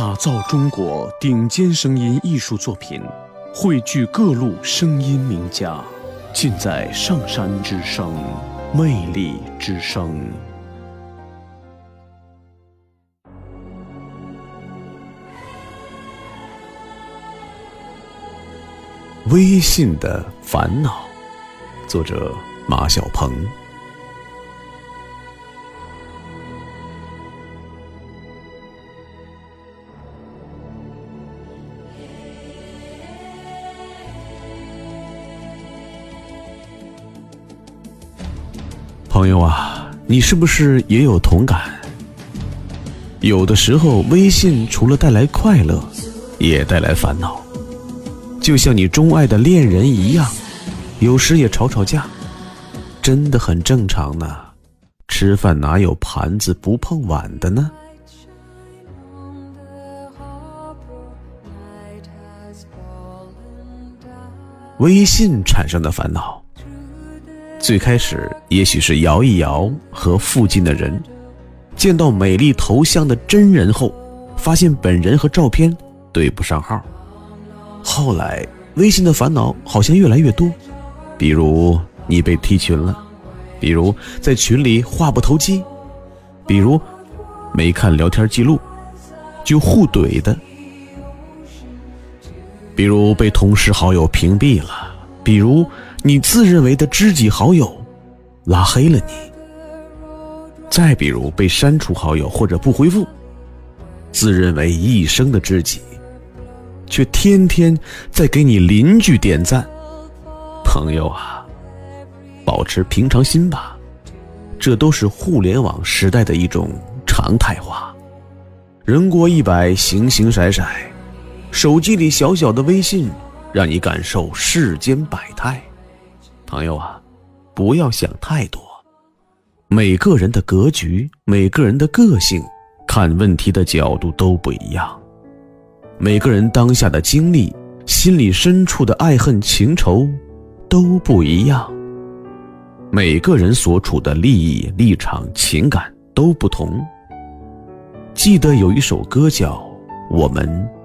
打造中国顶尖声音艺术作品，汇聚各路声音名家，尽在上山之声，魅力之声。微信的烦恼，作者马晓鹏。朋友啊，你是不是也有同感？有的时候，微信除了带来快乐，也带来烦恼。就像你钟爱的恋人一样，有时也吵吵架，真的很正常呢。吃饭哪有盘子不碰碗的呢？微信产生的烦恼，最开始也许是摇一摇和附近的人，见到美丽头像的真人后，发现本人和照片对不上号。后来，微信的烦恼好像越来越多，比如你被踢群了，比如在群里话不投机，比如没看聊天记录就互怼的，比如被同事好友屏蔽了，比如你自认为的知己好友拉黑了你，再比如被删除好友或者不回复，自认为一生的知己。却天天在给你邻居点赞，朋友啊，保持平常心吧，这都是互联网时代的一种常态化。人过一百，形形色色，手机里小小的微信，让你感受世间百态。朋友啊，不要想太多，每个人的格局，每个人的个性，看问题的角度都不一样。每个人当下的经历、心里深处的爱恨情仇都不一样，每个人所处的利益立场、情感都不同。记得有一首歌叫《我们不》。